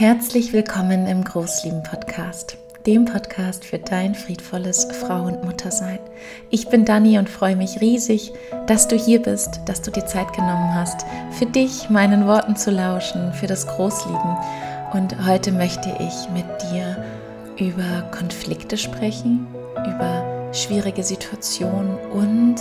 Herzlich willkommen im Großlieben Podcast, dem Podcast für dein friedvolles Frau- und Muttersein. Ich bin Dani und freue mich riesig, dass du hier bist, dass du dir Zeit genommen hast, für dich meinen Worten zu lauschen, für das Großlieben. Und heute möchte ich mit dir über Konflikte sprechen, über schwierige Situationen und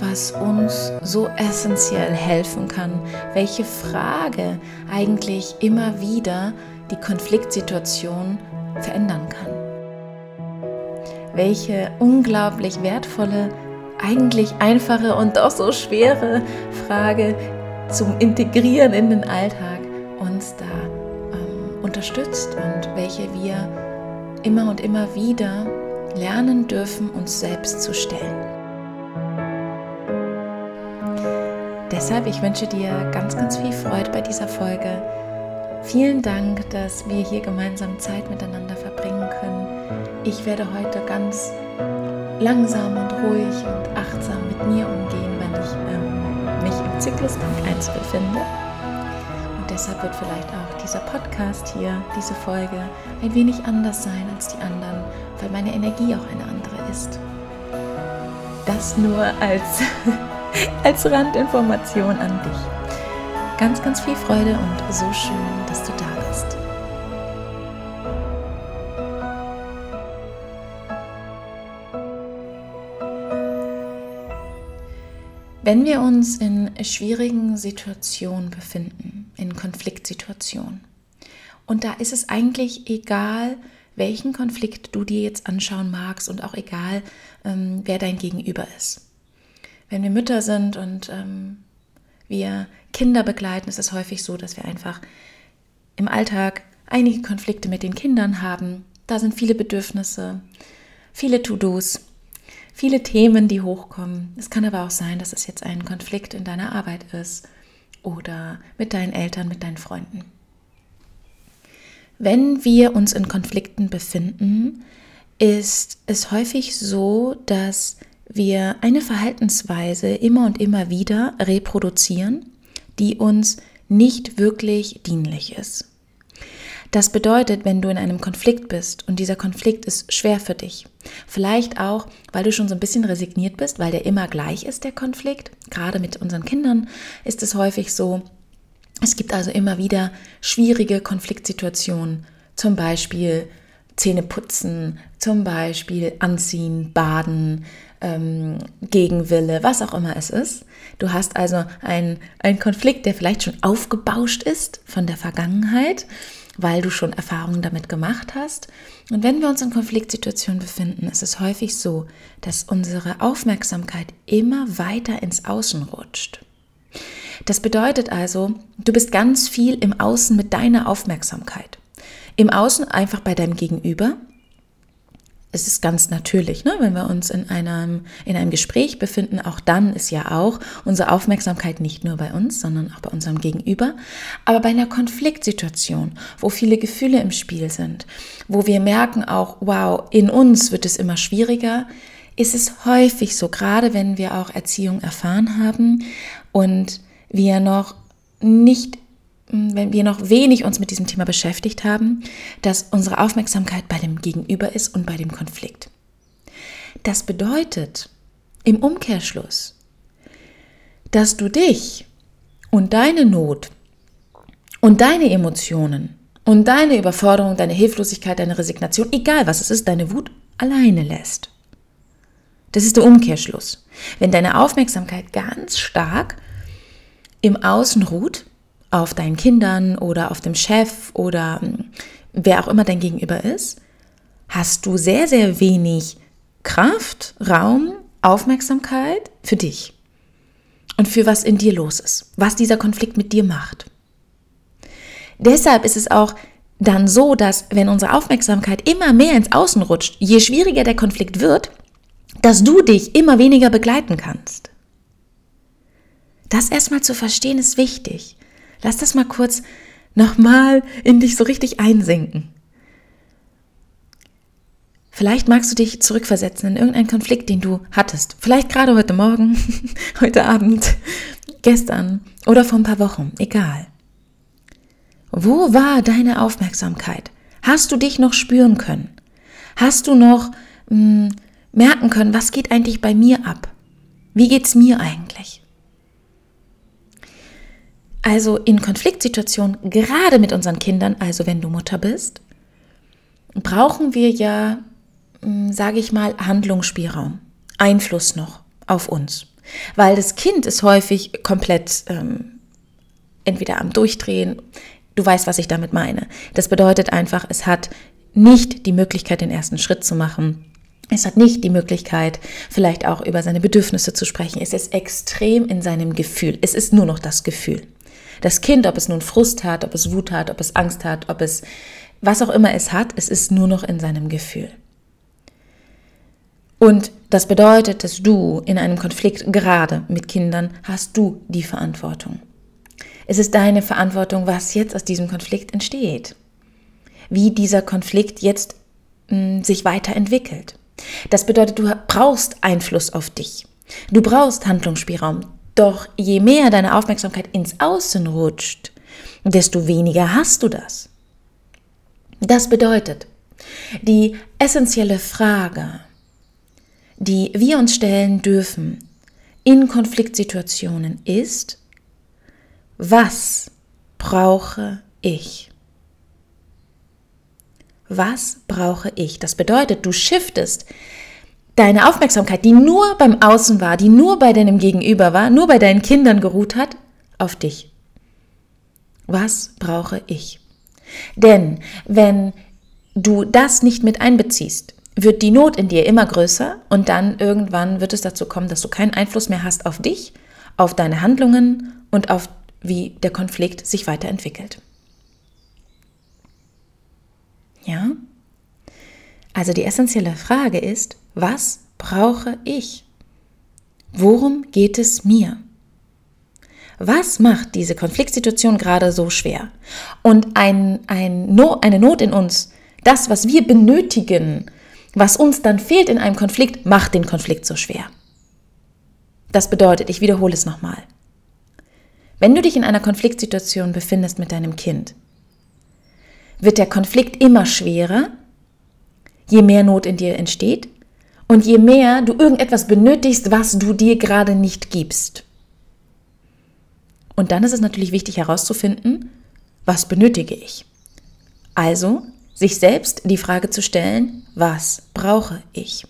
was uns so essentiell helfen kann, welche Frage eigentlich immer wieder die Konfliktsituation verändern kann. Welche unglaublich wertvolle, eigentlich einfache und doch so schwere Frage zum Integrieren in den Alltag uns da ähm, unterstützt und welche wir immer und immer wieder lernen dürfen, uns selbst zu stellen. Deshalb, ich wünsche dir ganz, ganz viel Freude bei dieser Folge. Vielen Dank, dass wir hier gemeinsam Zeit miteinander verbringen können. Ich werde heute ganz langsam und ruhig und achtsam mit mir umgehen, weil ich ähm, mich im Zyklus Tag 1 befinde. Und deshalb wird vielleicht auch dieser Podcast hier, diese Folge, ein wenig anders sein als die anderen, weil meine Energie auch eine andere ist. Das nur als als Randinformation an dich. Ganz, ganz viel Freude und so schön, dass du da bist. Wenn wir uns in schwierigen Situationen befinden, in Konfliktsituationen, und da ist es eigentlich egal, welchen Konflikt du dir jetzt anschauen magst und auch egal, ähm, wer dein Gegenüber ist wenn wir Mütter sind und ähm, wir Kinder begleiten, ist es häufig so, dass wir einfach im Alltag einige Konflikte mit den Kindern haben. Da sind viele Bedürfnisse, viele To-Dos, viele Themen, die hochkommen. Es kann aber auch sein, dass es jetzt ein Konflikt in deiner Arbeit ist oder mit deinen Eltern, mit deinen Freunden. Wenn wir uns in Konflikten befinden, ist es häufig so, dass wir eine Verhaltensweise immer und immer wieder reproduzieren, die uns nicht wirklich dienlich ist. Das bedeutet, wenn du in einem Konflikt bist und dieser Konflikt ist schwer für dich, vielleicht auch, weil du schon so ein bisschen resigniert bist, weil der immer gleich ist, der Konflikt, gerade mit unseren Kindern ist es häufig so, es gibt also immer wieder schwierige Konfliktsituationen, zum Beispiel Zähne putzen, zum Beispiel anziehen, baden, ähm, Gegenwille, was auch immer es ist. Du hast also einen Konflikt, der vielleicht schon aufgebauscht ist von der Vergangenheit, weil du schon Erfahrungen damit gemacht hast. Und wenn wir uns in Konfliktsituationen befinden, ist es häufig so, dass unsere Aufmerksamkeit immer weiter ins Außen rutscht. Das bedeutet also, du bist ganz viel im Außen mit deiner Aufmerksamkeit. Im Außen einfach bei deinem Gegenüber, es ist ganz natürlich, ne? wenn wir uns in einem, in einem Gespräch befinden, auch dann ist ja auch unsere Aufmerksamkeit nicht nur bei uns, sondern auch bei unserem Gegenüber. Aber bei einer Konfliktsituation, wo viele Gefühle im Spiel sind, wo wir merken auch, wow, in uns wird es immer schwieriger, ist es häufig so, gerade wenn wir auch Erziehung erfahren haben und wir noch nicht wenn wir noch wenig uns mit diesem Thema beschäftigt haben, dass unsere Aufmerksamkeit bei dem Gegenüber ist und bei dem Konflikt. Das bedeutet im Umkehrschluss, dass du dich und deine Not und deine Emotionen und deine Überforderung, deine Hilflosigkeit, deine Resignation, egal was es ist, deine Wut alleine lässt. Das ist der Umkehrschluss. Wenn deine Aufmerksamkeit ganz stark im Außen ruht, auf deinen Kindern oder auf dem Chef oder hm, wer auch immer dein Gegenüber ist, hast du sehr, sehr wenig Kraft, Raum, Aufmerksamkeit für dich und für was in dir los ist, was dieser Konflikt mit dir macht. Deshalb ist es auch dann so, dass wenn unsere Aufmerksamkeit immer mehr ins Außen rutscht, je schwieriger der Konflikt wird, dass du dich immer weniger begleiten kannst. Das erstmal zu verstehen ist wichtig. Lass das mal kurz nochmal in dich so richtig einsinken. Vielleicht magst du dich zurückversetzen in irgendeinen Konflikt, den du hattest. Vielleicht gerade heute Morgen, heute Abend, gestern oder vor ein paar Wochen, egal. Wo war deine Aufmerksamkeit? Hast du dich noch spüren können? Hast du noch mh, hm, merken können, was geht eigentlich bei mir ab? Wie geht's mir eigentlich? Also in Konfliktsituationen, gerade mit unseren Kindern, also wenn du Mutter bist, brauchen wir ja, hm, sage ich mal, Handlungsspielraum, Einfluss noch auf uns. Weil das Kind ist häufig komplett ähm, entweder am Durchdrehen, Du weißt, was ich damit meine. Das bedeutet einfach, es hat nicht die Möglichkeit, den ersten Schritt zu machen. Es hat nicht die Möglichkeit, vielleicht auch über seine Bedürfnisse zu sprechen. Es ist extrem in seinem Gefühl. Es ist nur noch das Gefühl. Das Kind, ob es nun Frust hat, ob es Wut hat, ob es Angst hat, ob es was auch immer es hat, es ist nur noch in seinem Gefühl. Und das bedeutet, dass du in einem Konflikt gerade mit Kindern hast du die Verantwortung. Es ist deine Verantwortung, was jetzt aus diesem Konflikt entsteht. Wie dieser Konflikt jetzt mh, hm, sich weiterentwickelt. Das bedeutet, du brauchst Einfluss auf dich. Du brauchst Handlungsspielraum. Doch je mehr deine Aufmerksamkeit ins Außen rutscht, desto weniger hast du das. Das bedeutet, die essentielle Frage, die wir uns stellen dürfen in Konfliktsituationen ist, was brauche ich? Was brauche ich? Das bedeutet, du shiftest deine Aufmerksamkeit, die nur beim Außen war, die nur bei deinem Gegenüber war, nur bei deinen Kindern geruht hat, auf dich. Was brauche ich? Denn wenn du das nicht mit einbeziehst, wird die Not in dir immer größer und dann irgendwann wird es dazu kommen, dass du keinen Einfluss mehr hast auf dich, auf deine Handlungen und auf wie der Konflikt sich weiterentwickelt. Ja? Also die essentielle Frage ist, was brauche ich? Worum geht es mir? Was macht diese Konfliktsituation gerade so schwer? Und ein, ein no, eine Not in uns, das, was wir benötigen, was uns dann fehlt in einem Konflikt, macht den Konflikt so schwer. Das bedeutet, ich wiederhole es nochmal, wenn du dich in einer Konfliktsituation befindest mit deinem Kind, wird der Konflikt immer schwerer, je mehr Not in dir entsteht und je mehr du irgendetwas benötigst, was du dir gerade nicht gibst. Und dann ist es natürlich wichtig herauszufinden, was benötige ich. Also sich selbst die Frage zu stellen, was brauche ich?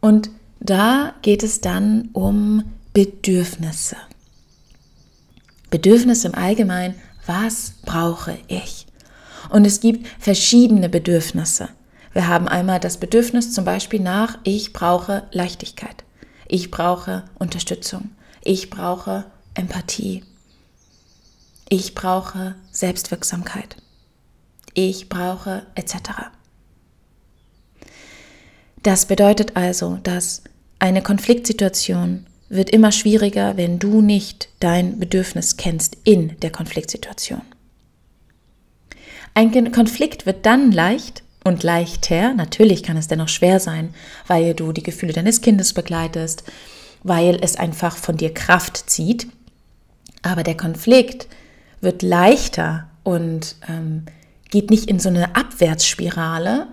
Und da geht es dann um Bedürfnisse. Bedürfnisse im Allgemeinen, was brauche ich? Und es gibt verschiedene Bedürfnisse. Wir haben einmal das Bedürfnis zum Beispiel nach, ich brauche Leichtigkeit, ich brauche Unterstützung, ich brauche Empathie, ich brauche Selbstwirksamkeit, ich brauche etc. Das bedeutet also, dass eine Konfliktsituation wird immer schwieriger, wenn du nicht dein Bedürfnis kennst in der Konfliktsituation. Ein Konflikt wird dann leicht und leichter, natürlich kann es dennoch schwer sein, weil du die Gefühle deines Kindes begleitest, weil es einfach von dir Kraft zieht. Aber der Konflikt wird leichter und ähm, geht nicht in so eine Abwärtsspirale,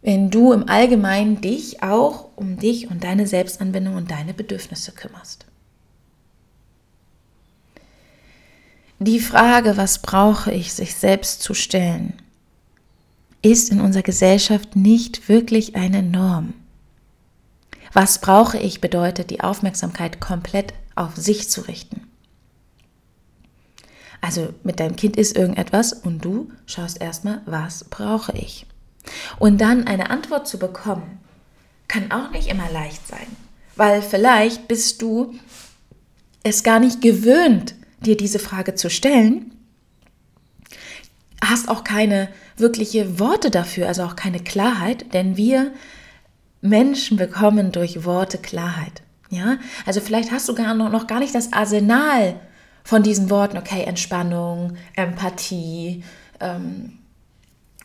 wenn du im Allgemeinen dich auch um dich und deine Selbstanbindung und deine Bedürfnisse kümmerst. Die Frage, was brauche ich, sich selbst zu stellen, ist in unserer Gesellschaft nicht wirklich eine Norm. Was brauche ich bedeutet, die Aufmerksamkeit komplett auf sich zu richten. Also mit deinem Kind ist irgendetwas und du schaust erstmal, was brauche ich. Und dann eine Antwort zu bekommen, kann auch nicht immer leicht sein, weil vielleicht bist du es gar nicht gewöhnt, dir diese Frage zu stellen, hast auch keine wirkliche Worte dafür, also auch keine Klarheit, denn wir Menschen bekommen durch Worte Klarheit. Ja, also vielleicht hast du gar noch, noch gar nicht das Arsenal von diesen Worten, okay, Entspannung, Empathie, ähm,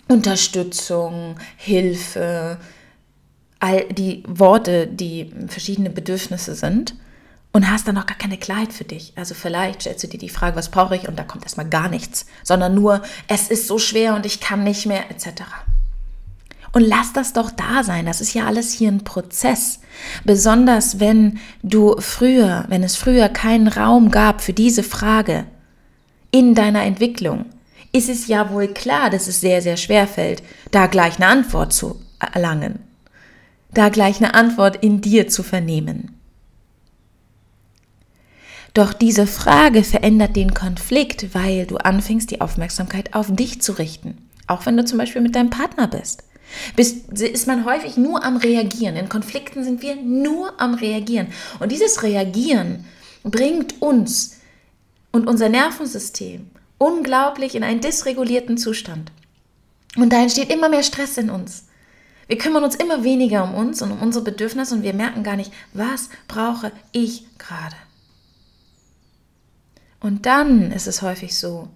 Unterstützung, Hilfe, all die Worte, die verschiedene Bedürfnisse sind. Und hast dann noch gar keine Klarheit für dich. Also vielleicht stellst du dir die Frage, was brauche ich? Und da kommt erstmal gar nichts, sondern nur, es ist so schwer und ich kann nicht mehr, etc. Und lass das doch da sein. Das ist ja alles hier ein Prozess. Besonders wenn du früher, wenn es früher keinen Raum gab für diese Frage in deiner Entwicklung, ist es ja wohl klar, dass es sehr, sehr schwer fällt, da gleich eine Antwort zu erlangen. Da gleich eine Antwort in dir zu vernehmen. Doch diese Frage verändert den Konflikt, weil du anfängst, die Aufmerksamkeit auf dich zu richten. Auch wenn du zum Beispiel mit deinem Partner bist. Bist, ist man häufig nur am Reagieren. In Konflikten sind wir nur am Reagieren. Und dieses Reagieren bringt uns und unser Nervensystem unglaublich in einen dysregulierten Zustand. Und da entsteht immer mehr Stress in uns. Wir kümmern uns immer weniger um uns und um unsere Bedürfnisse und wir merken gar nicht, was brauche ich gerade. Und dann ist es häufig so,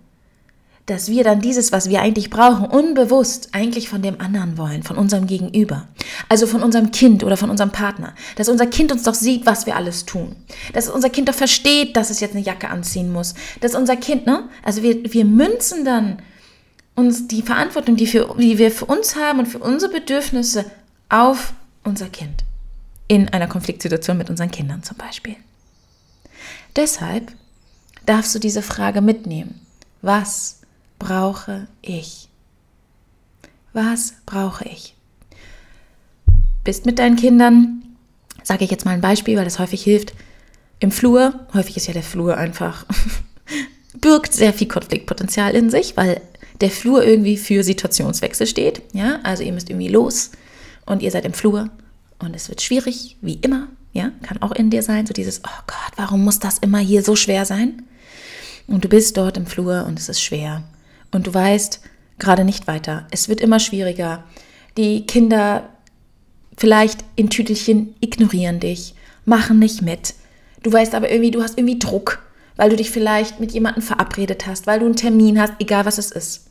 dass wir dann dieses, was wir eigentlich brauchen, unbewusst eigentlich von dem anderen wollen, von unserem Gegenüber. Also von unserem Kind oder von unserem Partner. Dass unser Kind uns doch sieht, was wir alles tun. Dass unser Kind doch versteht, dass es jetzt eine Jacke anziehen muss. Dass unser Kind, ne? Also wir, wir münzen dann uns die Verantwortung, die, für, die wir für uns haben und für unsere Bedürfnisse auf unser Kind. In einer Konfliktsituation mit unseren Kindern zum Beispiel. Deshalb darfst du diese Frage mitnehmen. Was brauche ich? Was brauche ich? Bist mit deinen Kindern, sage ich jetzt mal ein Beispiel, weil das häufig hilft, im Flur, häufig ist ja der Flur einfach, birgt sehr viel Konfliktpotenzial in sich, weil der Flur irgendwie für Situationswechsel steht. Ja, also ihr müsst irgendwie los und ihr seid im Flur und es wird schwierig, wie immer. Ja, kann auch in dir sein, so dieses, oh Gott, warum muss das immer hier so schwer sein? Und du bist dort im Flur und es ist schwer und du weißt gerade nicht weiter. Es wird immer schwieriger. Die Kinder vielleicht in Tütelchen ignorieren dich, machen nicht mit. Du weißt aber irgendwie, du hast irgendwie Druck, weil du dich vielleicht mit jemandem verabredet hast, weil du einen Termin hast, egal was es ist.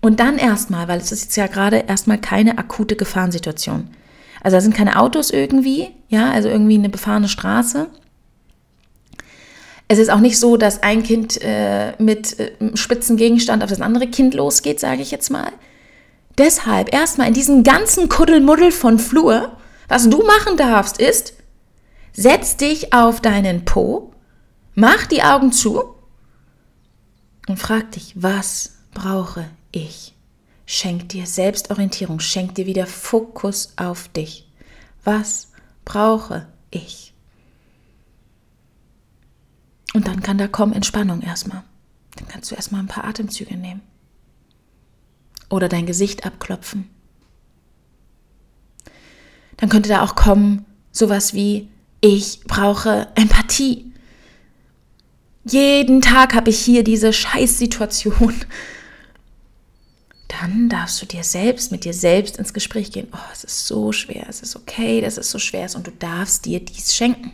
Und dann erstmal, weil es ist jetzt ja gerade erstmal keine akute Gefahrensituation. Also da sind keine Autos irgendwie, ja, also irgendwie eine befahrene Straße. Es ist auch nicht so, dass ein Kind äh, mit äh, spitzen Gegenstand auf das andere Kind losgeht, sage ich jetzt mal. Deshalb erstmal in diesem ganzen Kuddelmuddel von Flur, was du machen darfst, ist, setz dich auf deinen Po, mach die Augen zu und frag dich, was brauche ich? Schenk dir Selbstorientierung, schenk dir wieder Fokus auf dich. Was brauche ich? Und dann kann da kommen Entspannung erstmal. Dann kannst du erstmal ein paar Atemzüge nehmen. Oder dein Gesicht abklopfen. Dann könnte da auch kommen sowas wie, ich brauche Empathie. Jeden Tag habe ich hier diese Scheißsituation. Dann darfst du dir selbst, mit dir selbst ins Gespräch gehen. Oh, es ist so schwer, es ist okay, dass es so schwer ist und du darfst dir dies schenken.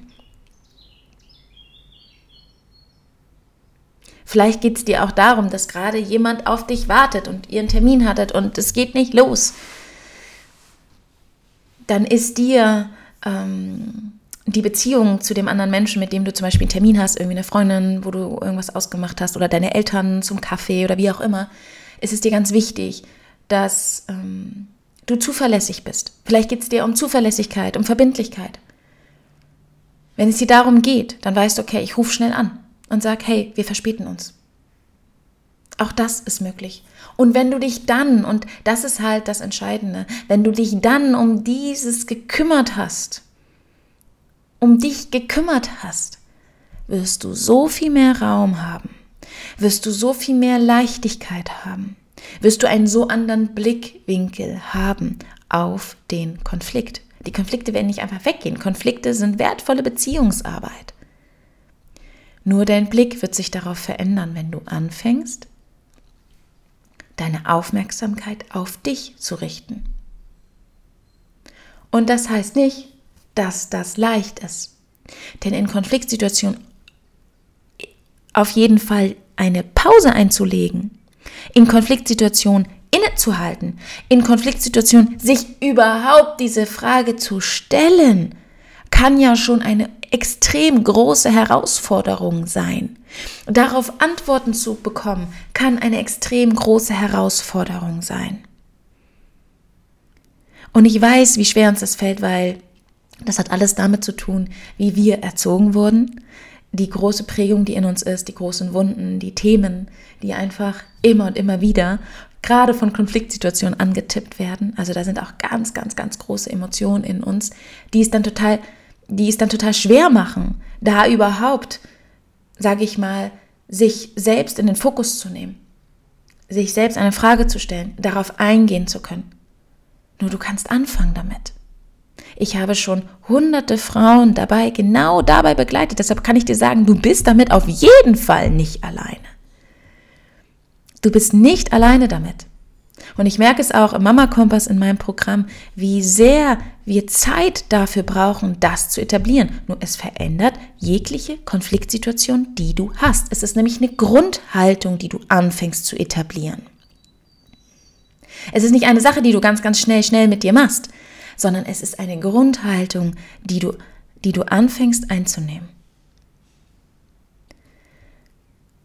Vielleicht geht es dir auch darum, dass gerade jemand auf dich wartet und ihr einen Termin hattet und es geht nicht los. Dann ist dir ähm, die Beziehung zu dem anderen Menschen, mit dem du zum Beispiel einen Termin hast, irgendwie eine Freundin, wo du irgendwas ausgemacht hast oder deine Eltern zum Kaffee oder wie auch immer, ist es dir ganz wichtig, dass ähm, du zuverlässig bist. Vielleicht geht es dir um Zuverlässigkeit, um Verbindlichkeit. Wenn es dir darum geht, dann weißt du, okay, ich rufe schnell an und sag, hey, wir verspäten uns. Auch das ist möglich. Und wenn du dich dann, und das ist halt das Entscheidende, wenn du dich dann um dieses gekümmert hast, um dich gekümmert hast, wirst du so viel mehr Raum haben, wirst du so viel mehr Leichtigkeit haben, wirst du einen so anderen Blickwinkel haben auf den Konflikt. Die Konflikte werden nicht einfach weggehen. Konflikte sind wertvolle Beziehungsarbeit. Nur dein Blick wird sich darauf verändern, wenn du anfängst, deine Aufmerksamkeit auf dich zu richten. Und das heißt nicht, dass das leicht ist. Denn in Konfliktsituationen auf jeden Fall eine Pause einzulegen, in Konfliktsituationen innezuhalten, in Konfliktsituationen sich überhaupt diese Frage zu stellen, kann ja schon eine extrem große Herausforderung sein. Darauf Antworten zu bekommen, kann eine extrem große Herausforderung sein. Und ich weiß, wie schwer uns das fällt, weil das hat alles damit zu tun, wie wir erzogen wurden, die große Prägung, die in uns ist, die großen Wunden, die Themen, die einfach immer und immer wieder gerade von Konfliktsituationen angetippt werden. Also da sind auch ganz, ganz, ganz große Emotionen in uns, die es dann total, die es dann total schwer machen, da überhaupt, sage ich mal, sich selbst in den Fokus zu nehmen, sich selbst eine Frage zu stellen, darauf eingehen zu können. Nur du kannst anfangen damit. Ich habe schon hunderte Frauen dabei, genau dabei begleitet. Deshalb kann ich dir sagen, du bist damit auf jeden Fall nicht alleine. Du bist nicht alleine damit. Und ich merke es auch im Mama Kompass in meinem Programm, wie sehr wir Zeit dafür brauchen, das zu etablieren. Nur es verändert jegliche Konfliktsituation, die du hast. Es ist nämlich eine Grundhaltung, die du anfängst zu etablieren. Es ist nicht eine Sache, die du ganz, ganz schnell, schnell mit dir machst, sondern es ist eine Grundhaltung, die du, die du anfängst einzunehmen.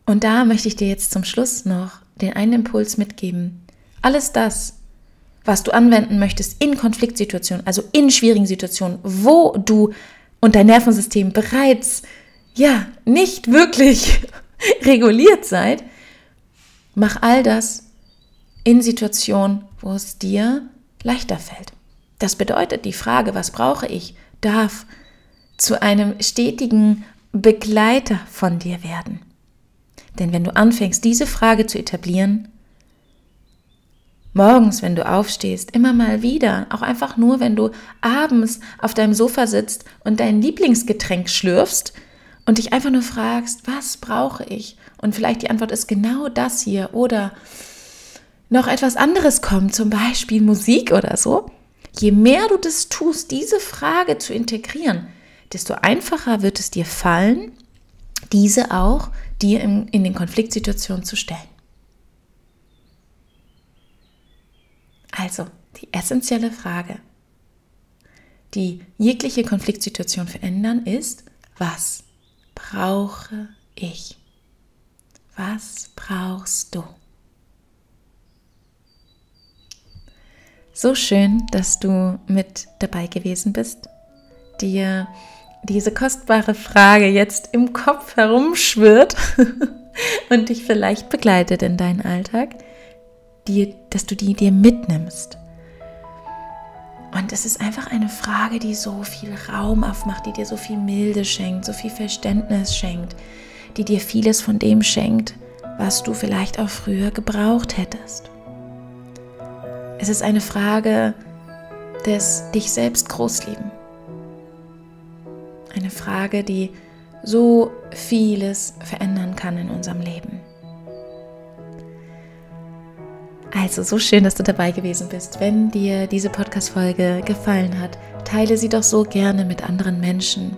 Und da möchte ich dir jetzt zum Schluss noch den einen Impuls mitgeben. Alles das, was du anwenden möchtest in Konfliktsituationen, also in schwierigen Situationen, wo du und dein Nervensystem bereits ja nicht wirklich reguliert seid, mach all das in Situationen, wo es dir leichter fällt. Das bedeutet, die Frage, was brauche ich, darf zu einem stetigen Begleiter von dir werden. Denn wenn du anfängst, diese Frage zu etablieren, morgens, wenn du aufstehst, immer mal wieder, auch einfach nur, wenn du abends auf deinem Sofa sitzt und dein Lieblingsgetränk schlürfst und dich einfach nur fragst, was brauche ich? Und vielleicht die Antwort ist genau das hier oder noch etwas anderes kommt, zum Beispiel Musik oder so. Je mehr du das tust, diese Frage zu integrieren, desto einfacher wird es dir fallen, diese auch dir in, in den Konfliktsituationen zu stellen. Also, die essentielle Frage, die jegliche Konfliktsituation verändern, ist, was brauche ich? Was brauchst du? So schön, dass du mit dabei gewesen bist, dir diese kostbare Frage jetzt im Kopf herumschwirrt und dich vielleicht begleitet in deinen Alltag, die, dass du die dir mitnimmst. Und es ist einfach eine Frage, die so viel Raum aufmacht, die dir so viel Milde schenkt, so viel Verständnis schenkt, die dir vieles von dem schenkt, was du vielleicht auch früher gebraucht hättest. Es ist eine Frage des dich selbst großlieben. Eine Frage, die so vieles verändern kann in unserem Leben. Also, so schön, dass du dabei gewesen bist. Wenn dir diese Podcast-Folge gefallen hat, teile sie doch so gerne mit anderen Menschen,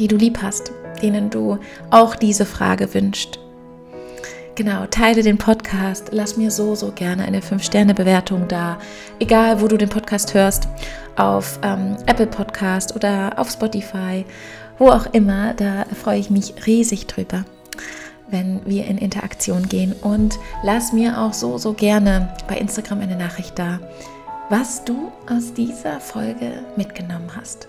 die du lieb hast, denen du auch diese Frage wünscht. Genau, teile den Podcast, lass mir so, so gerne eine 5-Sterne-Bewertung da. Egal, wo du den Podcast hörst, auf ähm, Apple Podcast oder auf Spotify, wo auch immer, da freue ich mich riesig drüber, wenn wir in Interaktion gehen. Und lass mir auch so, so gerne bei Instagram eine Nachricht da, was du aus dieser Folge mitgenommen hast.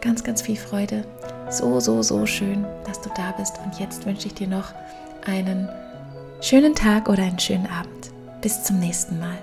Ganz, ganz viel Freude. So, so, so schön, dass du da bist. Und jetzt wünsche ich dir noch einen schönen Tag oder einen schönen Abend. Bis zum nächsten Mal.